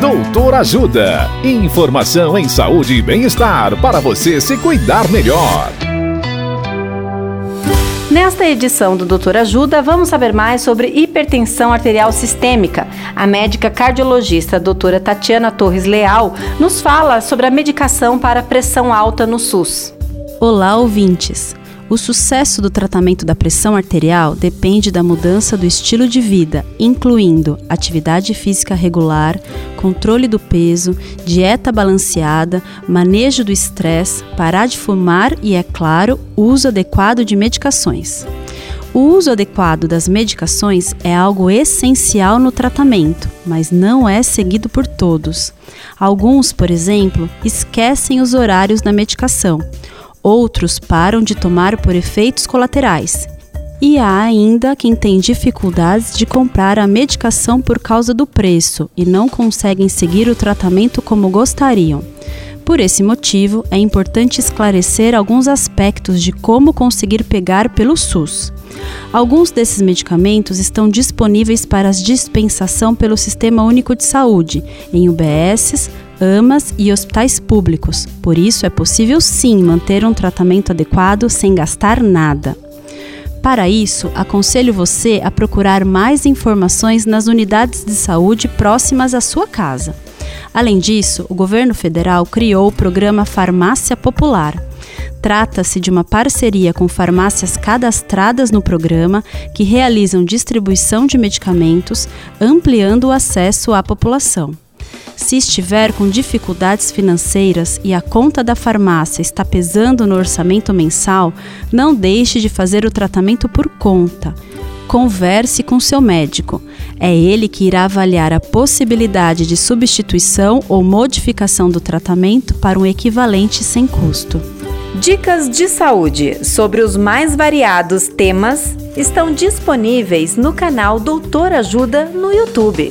Doutor Ajuda. Informação em saúde e bem-estar para você se cuidar melhor. Nesta edição do Doutor Ajuda, vamos saber mais sobre hipertensão arterial sistêmica. A médica cardiologista doutora Tatiana Torres Leal nos fala sobre a medicação para pressão alta no SUS. Olá, ouvintes! O sucesso do tratamento da pressão arterial depende da mudança do estilo de vida, incluindo atividade física regular, controle do peso, dieta balanceada, manejo do estresse, parar de fumar e, é claro, uso adequado de medicações. O uso adequado das medicações é algo essencial no tratamento, mas não é seguido por todos. Alguns, por exemplo, esquecem os horários da medicação Outros param de tomar por efeitos colaterais. E há ainda quem tem dificuldades de comprar a medicação por causa do preço e não conseguem seguir o tratamento como gostariam. Por esse motivo, é importante esclarecer alguns aspectos de como conseguir pegar pelo SUS. Alguns desses medicamentos estão disponíveis para dispensação pelo Sistema Único de Saúde, em UBSs, AMAs e hospitais públicos. Por isso, é possível sim manter um tratamento adequado sem gastar nada. Para isso, aconselho você a procurar mais informações nas unidades de saúde próximas à sua casa. Além disso, o governo federal criou o programa Farmácia Popular. Trata-se de uma parceria com farmácias cadastradas no programa que realizam distribuição de medicamentos, ampliando o acesso à população. Se estiver com dificuldades financeiras e a conta da farmácia está pesando no orçamento mensal, não deixe de fazer o tratamento por conta. Converse com seu médico. É ele que irá avaliar a possibilidade de substituição ou modificação do tratamento para um equivalente sem custo. Dicas de saúde sobre os mais variados temas estão disponíveis no canal Doutor Ajuda no YouTube.